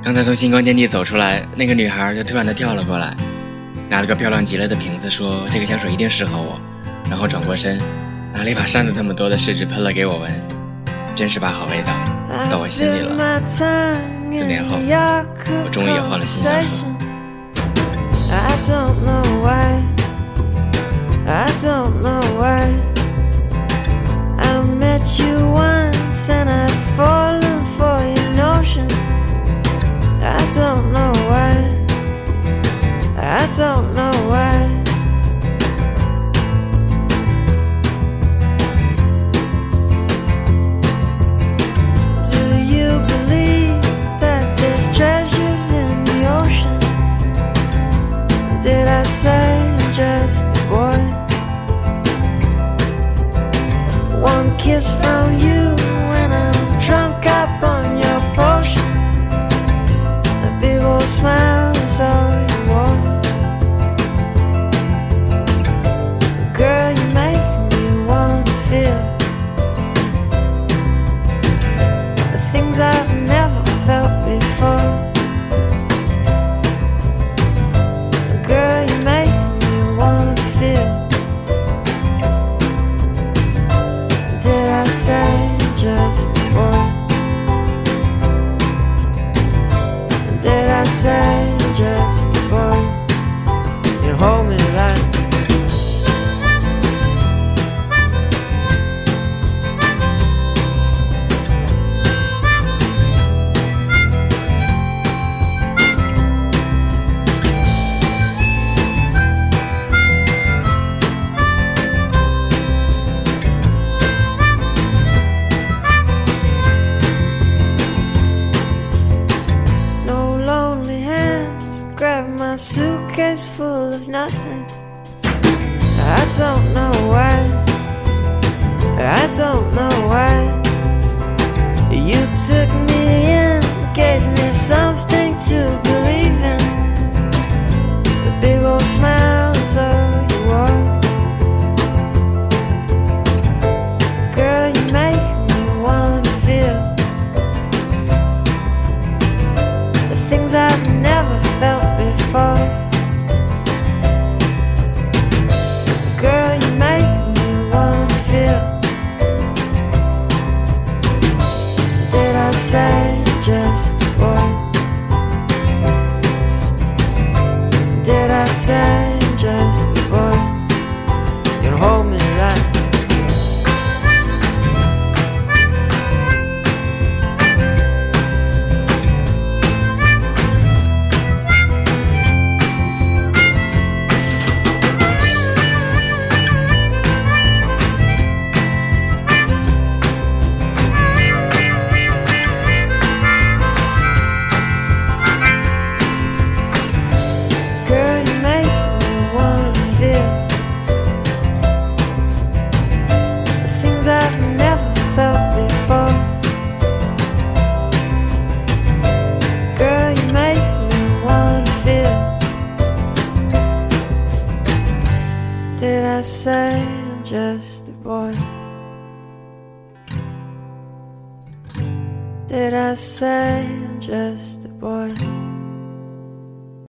刚才从星光天地走出来，那个女孩就突然的跳了过来，拿了个漂亮极了的瓶子，说这个香水一定适合我，然后转过身，拿了一把扇子那么多的试纸喷了给我闻，真是把好味道到我心里了。四年后，我终于也换了新香水。Kiss from you say suitcase full of nothing. I don't know why. I don't know why. You took me say just a boy? Did I say I say I'm just a boy? Did I say I'm just a boy?